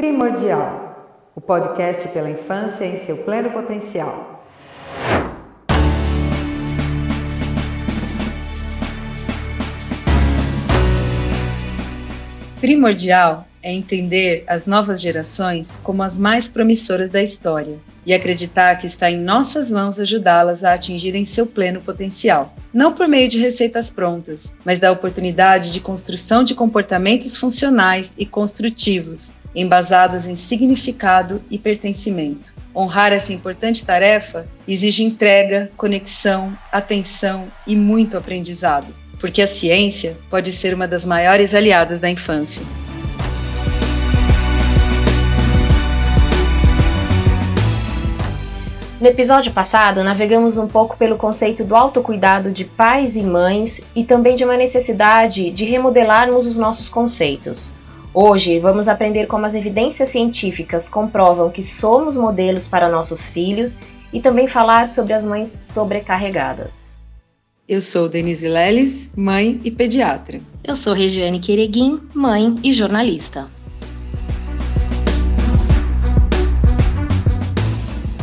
Primordial, o podcast pela infância em seu pleno potencial. Primordial é entender as novas gerações como as mais promissoras da história e acreditar que está em nossas mãos ajudá-las a atingirem seu pleno potencial. Não por meio de receitas prontas, mas da oportunidade de construção de comportamentos funcionais e construtivos, embasados em significado e pertencimento. Honrar essa importante tarefa exige entrega, conexão, atenção e muito aprendizado, porque a ciência pode ser uma das maiores aliadas da infância. No episódio passado, navegamos um pouco pelo conceito do autocuidado de pais e mães e também de uma necessidade de remodelarmos os nossos conceitos. Hoje, vamos aprender como as evidências científicas comprovam que somos modelos para nossos filhos e também falar sobre as mães sobrecarregadas. Eu sou Denise Leles, mãe e pediatra. Eu sou Regiane Quereguim, mãe e jornalista.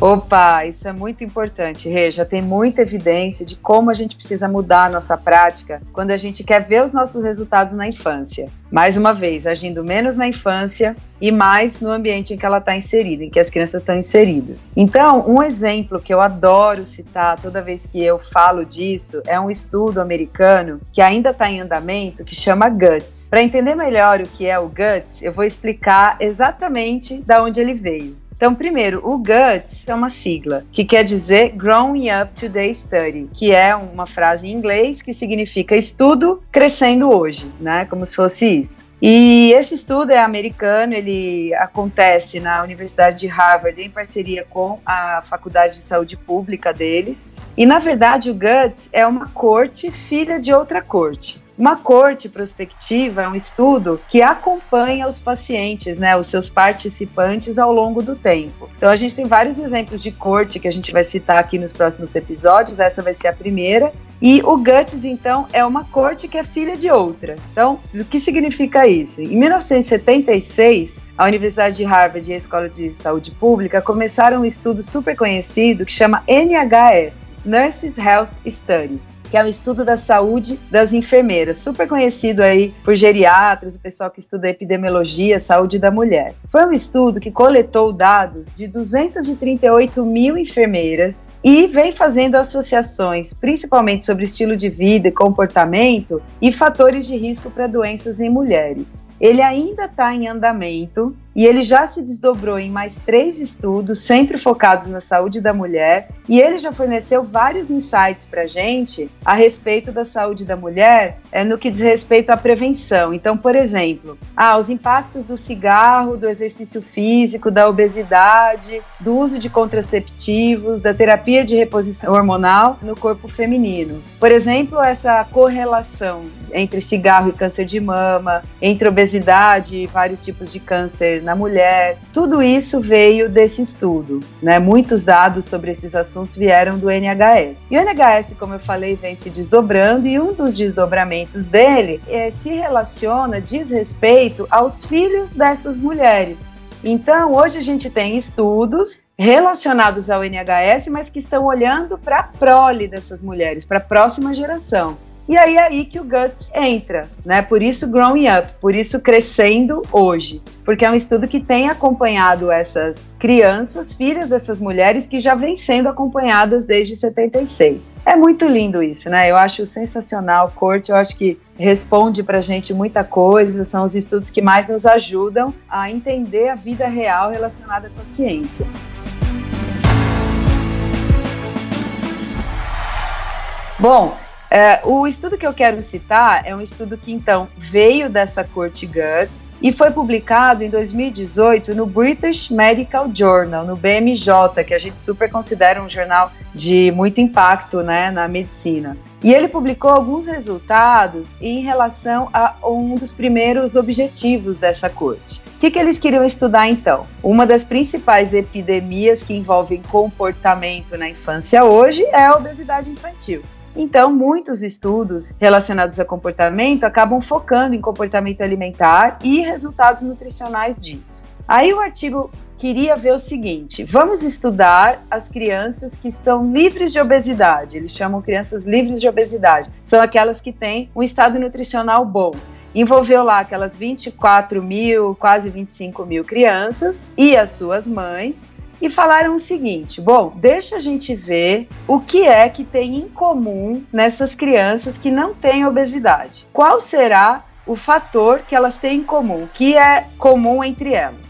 Opa, isso é muito importante, Rê. Já tem muita evidência de como a gente precisa mudar a nossa prática quando a gente quer ver os nossos resultados na infância. Mais uma vez, agindo menos na infância e mais no ambiente em que ela está inserida, em que as crianças estão inseridas. Então, um exemplo que eu adoro citar toda vez que eu falo disso é um estudo americano que ainda está em andamento que chama GUTS. Para entender melhor o que é o GUTS, eu vou explicar exatamente da onde ele veio. Então, primeiro, o GUTS é uma sigla que quer dizer Growing Up Today Study, que é uma frase em inglês que significa estudo crescendo hoje, né? Como se fosse isso. E esse estudo é americano, ele acontece na Universidade de Harvard em parceria com a Faculdade de Saúde Pública deles. E na verdade, o GUTS é uma corte filha de outra corte. Uma corte prospectiva é um estudo que acompanha os pacientes, né, os seus participantes ao longo do tempo. Então a gente tem vários exemplos de corte que a gente vai citar aqui nos próximos episódios, essa vai ser a primeira. E o GUTS, então, é uma corte que é filha de outra. Então, o que significa isso? Em 1976, a Universidade de Harvard e a Escola de Saúde Pública começaram um estudo super conhecido que chama NHS, Nurses Health Study que é o estudo da saúde das enfermeiras, super conhecido aí por geriatras, o pessoal que estuda epidemiologia, saúde da mulher. Foi um estudo que coletou dados de 238 mil enfermeiras e vem fazendo associações, principalmente sobre estilo de vida e comportamento e fatores de risco para doenças em mulheres. Ele ainda está em andamento e ele já se desdobrou em mais três estudos, sempre focados na saúde da mulher, e ele já forneceu vários insights para a gente a respeito da saúde da mulher é, no que diz respeito à prevenção. Então, por exemplo, ah, os impactos do cigarro, do exercício físico, da obesidade, do uso de contraceptivos, da terapia de reposição hormonal no corpo feminino. Por exemplo, essa correlação entre cigarro e câncer de mama, entre obesidade e vários tipos de câncer na mulher. Tudo isso veio desse estudo, né? Muitos dados sobre esses assuntos vieram do NHS. E o NHS, como eu falei, vem se desdobrando e um dos desdobramentos dele é, se relaciona, diz respeito aos filhos dessas mulheres. Então, hoje a gente tem estudos relacionados ao NHS, mas que estão olhando para a prole dessas mulheres, para a próxima geração. E aí é aí que o Guts entra, né? Por isso Growing Up, por isso crescendo hoje, porque é um estudo que tem acompanhado essas crianças, filhas dessas mulheres que já vêm sendo acompanhadas desde 76. É muito lindo isso, né? Eu acho sensacional, Corte, eu acho que responde pra gente muita coisa, são os estudos que mais nos ajudam a entender a vida real relacionada com a ciência. Bom, é, o estudo que eu quero citar é um estudo que então veio dessa corte Guts e foi publicado em 2018 no British Medical Journal, no BMJ, que a gente super considera um jornal de muito impacto né, na medicina. E ele publicou alguns resultados em relação a um dos primeiros objetivos dessa corte. O que, que eles queriam estudar então? Uma das principais epidemias que envolvem comportamento na infância hoje é a obesidade infantil. Então, muitos estudos relacionados a comportamento acabam focando em comportamento alimentar e resultados nutricionais disso. Aí o artigo queria ver o seguinte: vamos estudar as crianças que estão livres de obesidade. Eles chamam crianças livres de obesidade. São aquelas que têm um estado nutricional bom. Envolveu lá aquelas 24 mil, quase 25 mil crianças e as suas mães e falaram o seguinte: bom, deixa a gente ver o que é que tem em comum nessas crianças que não têm obesidade. Qual será o fator que elas têm em comum, que é comum entre elas?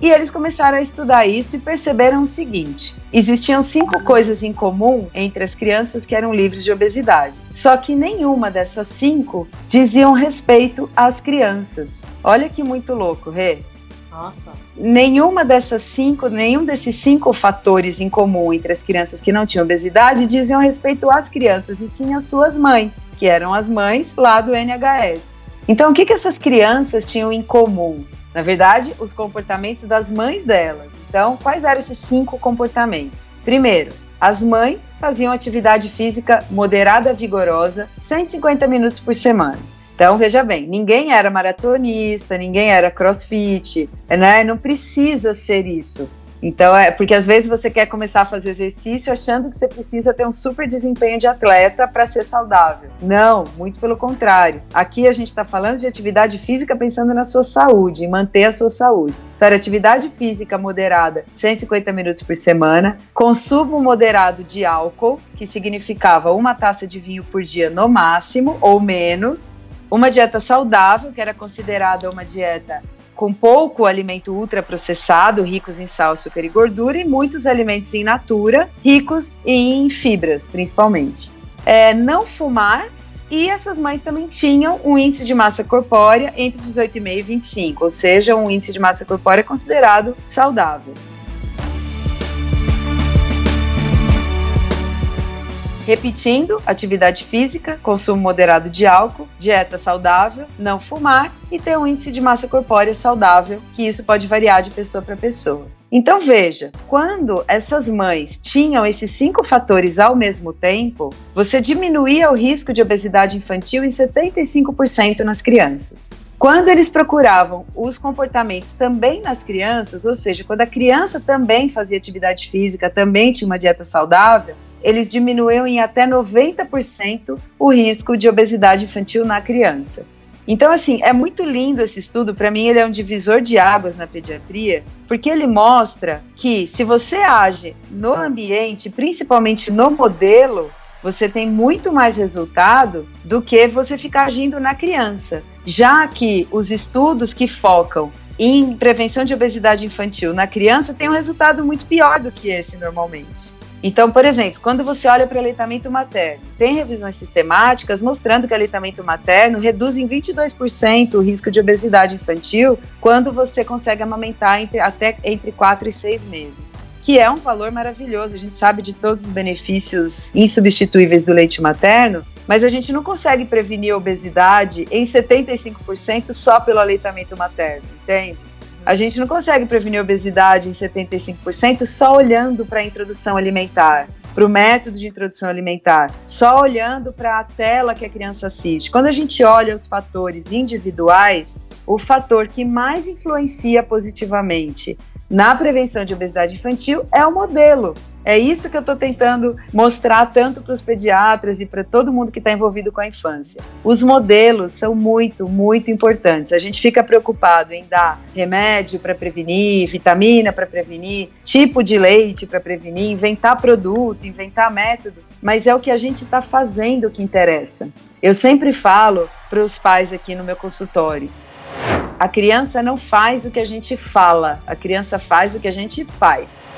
E eles começaram a estudar isso e perceberam o seguinte: existiam cinco coisas em comum entre as crianças que eram livres de obesidade. Só que nenhuma dessas cinco diziam respeito às crianças. Olha que muito louco, Rê. Nossa. Nenhuma dessas cinco, nenhum desses cinco fatores em comum entre as crianças que não tinham obesidade diziam respeito às crianças, e sim às suas mães, que eram as mães lá do NHS. Então, o que, que essas crianças tinham em comum? Na verdade, os comportamentos das mães delas. Então, quais eram esses cinco comportamentos? Primeiro, as mães faziam atividade física moderada vigorosa, 150 minutos por semana. Então, veja bem, ninguém era maratonista, ninguém era crossfit, né? Não precisa ser isso. Então, é porque às vezes você quer começar a fazer exercício achando que você precisa ter um super desempenho de atleta para ser saudável. Não, muito pelo contrário. Aqui a gente está falando de atividade física pensando na sua saúde, em manter a sua saúde. Então, atividade física moderada, 150 minutos por semana, consumo moderado de álcool, que significava uma taça de vinho por dia no máximo, ou menos, uma dieta saudável, que era considerada uma dieta com pouco alimento ultraprocessado, ricos em sal, açúcar e gordura, e muitos alimentos em natura, ricos em fibras, principalmente. É, não fumar, e essas mães também tinham um índice de massa corpórea entre 18,5 e 25, ou seja, um índice de massa corpórea considerado saudável. Repetindo, atividade física, consumo moderado de álcool, dieta saudável, não fumar e ter um índice de massa corpórea saudável, que isso pode variar de pessoa para pessoa. Então veja, quando essas mães tinham esses cinco fatores ao mesmo tempo, você diminuía o risco de obesidade infantil em 75% nas crianças. Quando eles procuravam os comportamentos também nas crianças, ou seja, quando a criança também fazia atividade física, também tinha uma dieta saudável, eles diminuíam em até 90% o risco de obesidade infantil na criança. Então, assim, é muito lindo esse estudo. Para mim, ele é um divisor de águas na pediatria, porque ele mostra que se você age no ambiente, principalmente no modelo, você tem muito mais resultado do que você ficar agindo na criança. Já que os estudos que focam em prevenção de obesidade infantil na criança têm um resultado muito pior do que esse normalmente. Então, por exemplo, quando você olha para o aleitamento materno, tem revisões sistemáticas mostrando que o aleitamento materno reduz em 22% o risco de obesidade infantil quando você consegue amamentar entre, até entre 4 e 6 meses. Que é um valor maravilhoso, a gente sabe de todos os benefícios insubstituíveis do leite materno, mas a gente não consegue prevenir a obesidade em 75% só pelo aleitamento materno, entende? A gente não consegue prevenir obesidade em 75% só olhando para a introdução alimentar, para o método de introdução alimentar, só olhando para a tela que a criança assiste. Quando a gente olha os fatores individuais, o fator que mais influencia positivamente na prevenção de obesidade infantil é o modelo. É isso que eu estou tentando mostrar tanto para os pediatras e para todo mundo que está envolvido com a infância. Os modelos são muito, muito importantes. A gente fica preocupado em dar remédio para prevenir, vitamina para prevenir, tipo de leite para prevenir, inventar produto, inventar método, mas é o que a gente está fazendo que interessa. Eu sempre falo para os pais aqui no meu consultório. A criança não faz o que a gente fala, a criança faz o que a gente faz.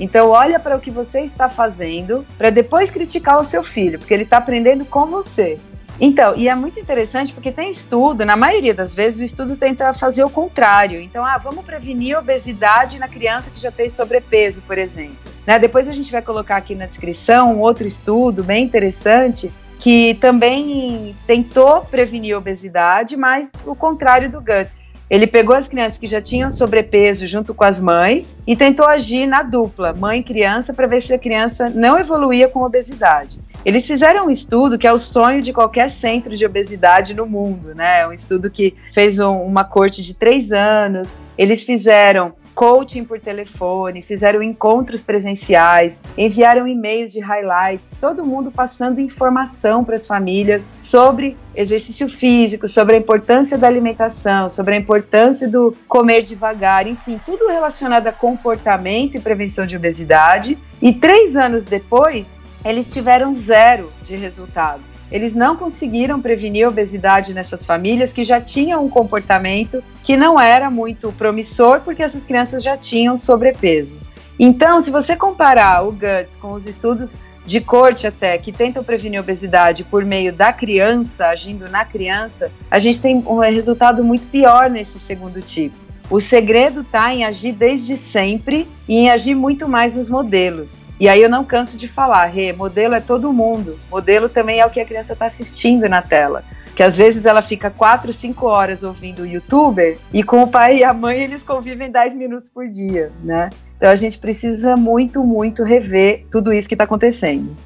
Então, olha para o que você está fazendo para depois criticar o seu filho, porque ele está aprendendo com você. Então, e é muito interessante porque tem estudo, na maioria das vezes o estudo tenta fazer o contrário. Então, ah, vamos prevenir obesidade na criança que já tem sobrepeso, por exemplo. Né? Depois a gente vai colocar aqui na descrição um outro estudo bem interessante que também tentou prevenir obesidade, mas o contrário do Guts. Ele pegou as crianças que já tinham sobrepeso junto com as mães e tentou agir na dupla, mãe e criança, para ver se a criança não evoluía com obesidade. Eles fizeram um estudo que é o sonho de qualquer centro de obesidade no mundo, né? Um estudo que fez um, uma corte de três anos. Eles fizeram coaching por telefone, fizeram encontros presenciais, enviaram e-mails de highlights, todo mundo passando informação para as famílias sobre exercício físico, sobre a importância da alimentação, sobre a importância do comer devagar, enfim, tudo relacionado a comportamento e prevenção de obesidade. E três anos depois, eles tiveram zero de resultado. Eles não conseguiram prevenir a obesidade nessas famílias que já tinham um comportamento que não era muito promissor, porque essas crianças já tinham sobrepeso. Então, se você comparar o GUTS com os estudos de corte até que tentam prevenir a obesidade por meio da criança, agindo na criança, a gente tem um resultado muito pior nesse segundo tipo. O segredo está em agir desde sempre e em agir muito mais nos modelos. E aí eu não canso de falar, Rê, modelo é todo mundo. Modelo também é o que a criança está assistindo na tela. Que às vezes ela fica quatro, cinco horas ouvindo o youtuber e com o pai e a mãe eles convivem 10 minutos por dia, né? Então a gente precisa muito, muito rever tudo isso que está acontecendo.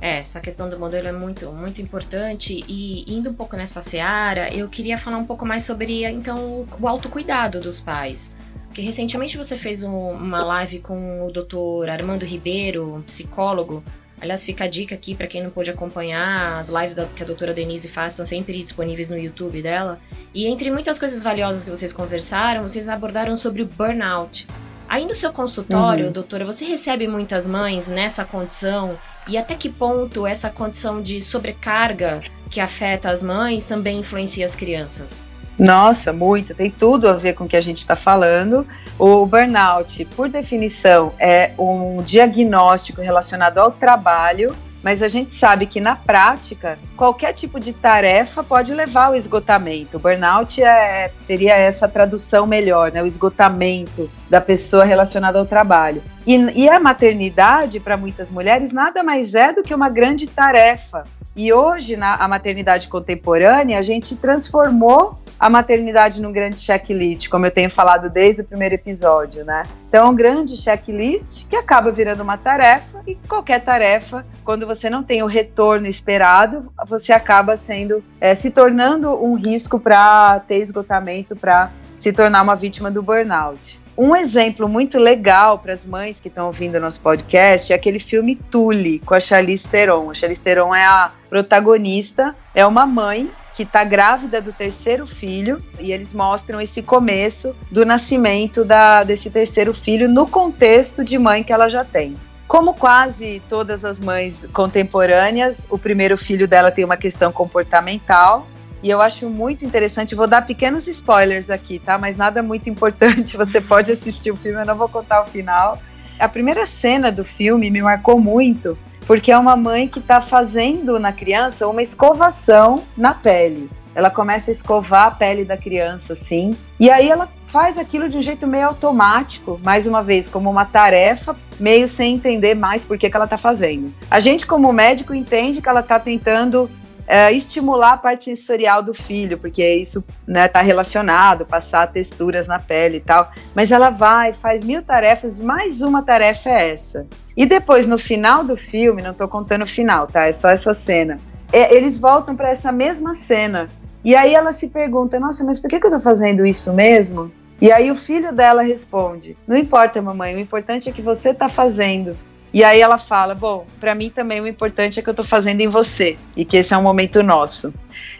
É, essa questão do modelo é muito, muito importante. E indo um pouco nessa seara, eu queria falar um pouco mais sobre então o autocuidado dos pais. Porque recentemente você fez um, uma live com o Dr. Armando Ribeiro, psicólogo. Aliás, fica a dica aqui para quem não pôde acompanhar, as lives da, que a doutora Denise faz estão sempre disponíveis no YouTube dela. E entre muitas coisas valiosas que vocês conversaram, vocês abordaram sobre o burnout. Aí no seu consultório, uhum. doutora, você recebe muitas mães nessa condição e até que ponto essa condição de sobrecarga que afeta as mães também influencia as crianças? Nossa, muito. Tem tudo a ver com o que a gente está falando. O burnout, por definição, é um diagnóstico relacionado ao trabalho, mas a gente sabe que na prática, qualquer tipo de tarefa pode levar ao esgotamento. O burnout é, seria essa tradução melhor, né? o esgotamento da pessoa relacionada ao trabalho. E, e a maternidade, para muitas mulheres, nada mais é do que uma grande tarefa. E hoje, na maternidade contemporânea, a gente transformou a maternidade num grande checklist, como eu tenho falado desde o primeiro episódio, né? Então, é um grande checklist que acaba virando uma tarefa, e qualquer tarefa, quando você não tem o retorno esperado, você acaba sendo, é, se tornando um risco para ter esgotamento, para se tornar uma vítima do burnout. Um exemplo muito legal para as mães que estão ouvindo nosso podcast é aquele filme Tully, com a Charlize Theron. A Charlize Theron é a protagonista, é uma mãe que está grávida do terceiro filho e eles mostram esse começo do nascimento da, desse terceiro filho no contexto de mãe que ela já tem. Como quase todas as mães contemporâneas, o primeiro filho dela tem uma questão comportamental e eu acho muito interessante. Vou dar pequenos spoilers aqui, tá? Mas nada muito importante. Você pode assistir o filme, eu não vou contar o final. A primeira cena do filme me marcou muito porque é uma mãe que está fazendo na criança uma escovação na pele. Ela começa a escovar a pele da criança, assim, e aí ela faz aquilo de um jeito meio automático, mais uma vez, como uma tarefa, meio sem entender mais por que, que ela está fazendo. A gente, como médico, entende que ela está tentando é, estimular a parte sensorial do filho, porque isso está né, tá relacionado, passar texturas na pele e tal. Mas ela vai, faz mil tarefas, mais uma tarefa é essa. E depois, no final do filme, não estou contando o final, tá? É só essa cena. É, eles voltam para essa mesma cena. E aí ela se pergunta: Nossa, mas por que, que eu estou fazendo isso mesmo? E aí o filho dela responde: Não importa, mamãe, o importante é que você está fazendo. E aí ela fala: Bom, para mim também o importante é que eu estou fazendo em você e que esse é um momento nosso.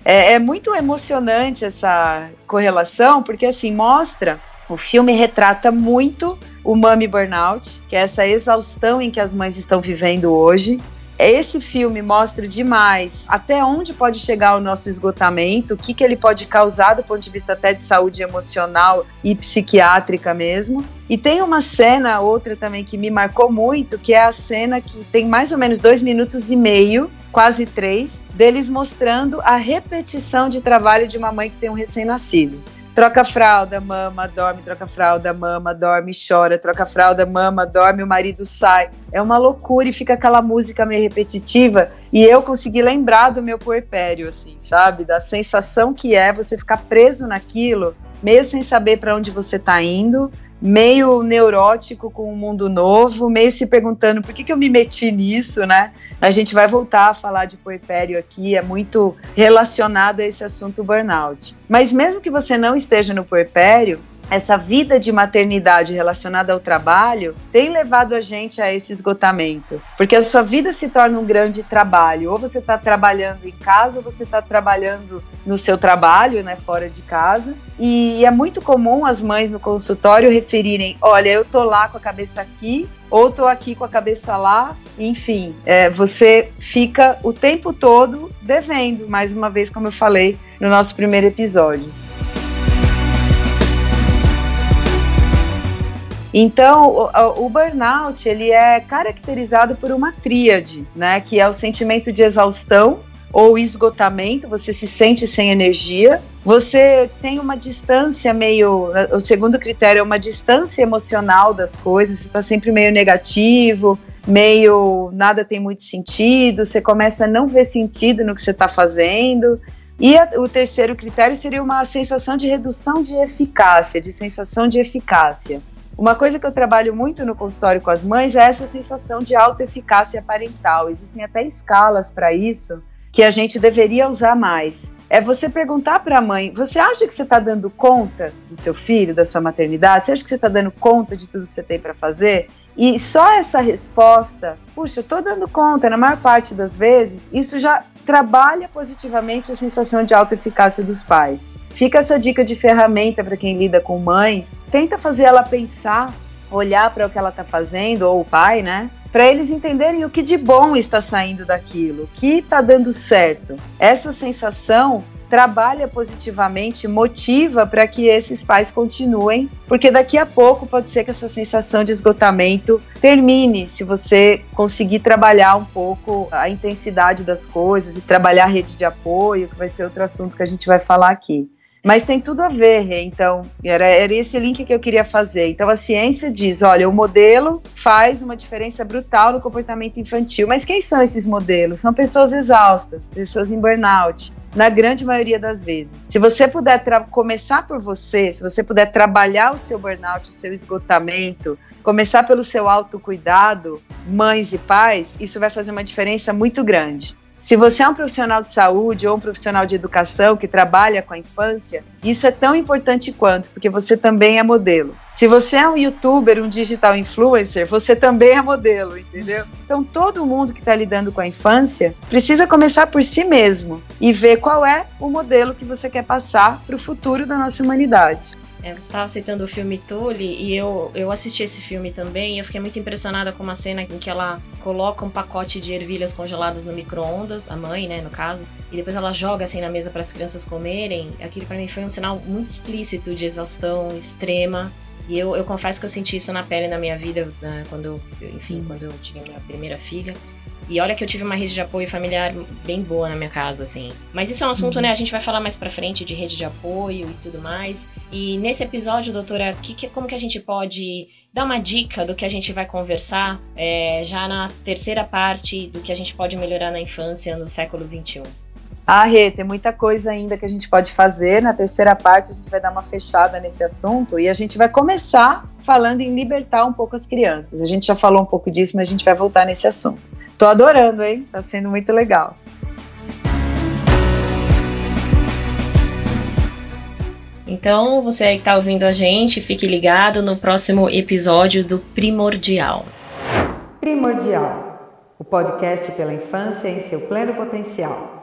É, é muito emocionante essa correlação, porque assim mostra, o filme retrata muito o Mami Burnout, que é essa exaustão em que as mães estão vivendo hoje, esse filme mostra demais até onde pode chegar o nosso esgotamento, o que, que ele pode causar do ponto de vista até de saúde emocional e psiquiátrica mesmo. E tem uma cena, outra também, que me marcou muito, que é a cena que tem mais ou menos dois minutos e meio, quase três, deles mostrando a repetição de trabalho de uma mãe que tem um recém-nascido troca fralda, mama, dorme, troca fralda, mama, dorme, chora, troca fralda, mama, dorme, o marido sai. É uma loucura e fica aquela música meio repetitiva. E eu consegui lembrar do meu puerpério, assim, sabe? Da sensação que é você ficar preso naquilo, meio sem saber para onde você tá indo. Meio neurótico com o mundo novo, meio se perguntando por que, que eu me meti nisso, né? A gente vai voltar a falar de puerpério aqui, é muito relacionado a esse assunto burnout. Mas mesmo que você não esteja no puerpério, essa vida de maternidade relacionada ao trabalho tem levado a gente a esse esgotamento. Porque a sua vida se torna um grande trabalho. Ou você está trabalhando em casa, ou você está trabalhando no seu trabalho, né, fora de casa. E é muito comum as mães no consultório referirem: olha, eu tô lá com a cabeça aqui, ou tô aqui com a cabeça lá. Enfim, é, você fica o tempo todo devendo, mais uma vez, como eu falei no nosso primeiro episódio. Então, o, o, burnout ele é caracterizado por uma tríade, né, que é o sentimento de exaustão ou esgotamento, você se sente sem energia, você tem uma distância meio, o segundo critério é uma distância emocional das coisas, você está sempre meio negativo, meio nada tem muito sentido, você começa a não ver sentido no que você está fazendo. E a, o terceiro critério seria uma sensação de redução de eficácia, de sensação de eficácia. Uma coisa que eu trabalho muito no consultório com as mães é essa sensação de autoeficácia parental. Existem até escalas para isso que a gente deveria usar mais. É você perguntar para a mãe: você acha que você está dando conta do seu filho, da sua maternidade? Você acha que você está dando conta de tudo que você tem para fazer? E só essa resposta, puxa, eu dando conta, na maior parte das vezes, isso já trabalha positivamente a sensação de autoeficácia dos pais. Fica essa dica de ferramenta para quem lida com mães. Tenta fazer ela pensar, olhar para o que ela está fazendo, ou o pai, né? Para eles entenderem o que de bom está saindo daquilo, o que está dando certo. Essa sensação trabalha positivamente, motiva para que esses pais continuem, porque daqui a pouco pode ser que essa sensação de esgotamento termine, se você conseguir trabalhar um pouco a intensidade das coisas e trabalhar a rede de apoio, que vai ser outro assunto que a gente vai falar aqui. Mas tem tudo a ver, então, era, era esse link que eu queria fazer. Então, a ciência diz: olha, o modelo faz uma diferença brutal no comportamento infantil. Mas quem são esses modelos? São pessoas exaustas, pessoas em burnout, na grande maioria das vezes. Se você puder começar por você, se você puder trabalhar o seu burnout, o seu esgotamento, começar pelo seu autocuidado, mães e pais, isso vai fazer uma diferença muito grande. Se você é um profissional de saúde ou um profissional de educação que trabalha com a infância, isso é tão importante quanto, porque você também é modelo. Se você é um youtuber, um digital influencer, você também é modelo, entendeu? Então todo mundo que está lidando com a infância precisa começar por si mesmo e ver qual é o modelo que você quer passar para o futuro da nossa humanidade. É, você estava citando o filme Tully e eu, eu assisti esse filme também e eu fiquei muito impressionada com uma cena em que ela coloca um pacote de ervilhas congeladas no micro-ondas, a mãe, né, no caso, e depois ela joga assim na mesa para as crianças comerem. Aquilo para mim foi um sinal muito explícito de exaustão extrema. E eu, eu confesso que eu senti isso na pele na minha vida, né, quando, enfim, quando eu tive minha primeira filha. E olha que eu tive uma rede de apoio familiar bem boa na minha casa, assim. Mas isso é um assunto, uhum. né? A gente vai falar mais pra frente de rede de apoio e tudo mais. E nesse episódio, doutora, que, que, como que a gente pode dar uma dica do que a gente vai conversar é, já na terceira parte do que a gente pode melhorar na infância no século XXI? Ah, Rê, tem muita coisa ainda que a gente pode fazer. Na terceira parte, a gente vai dar uma fechada nesse assunto e a gente vai começar falando em libertar um pouco as crianças. A gente já falou um pouco disso, mas a gente vai voltar nesse assunto. Tô adorando, hein? Tá sendo muito legal. Então, você aí que tá ouvindo a gente, fique ligado no próximo episódio do Primordial. Primordial, o podcast pela infância em seu pleno potencial.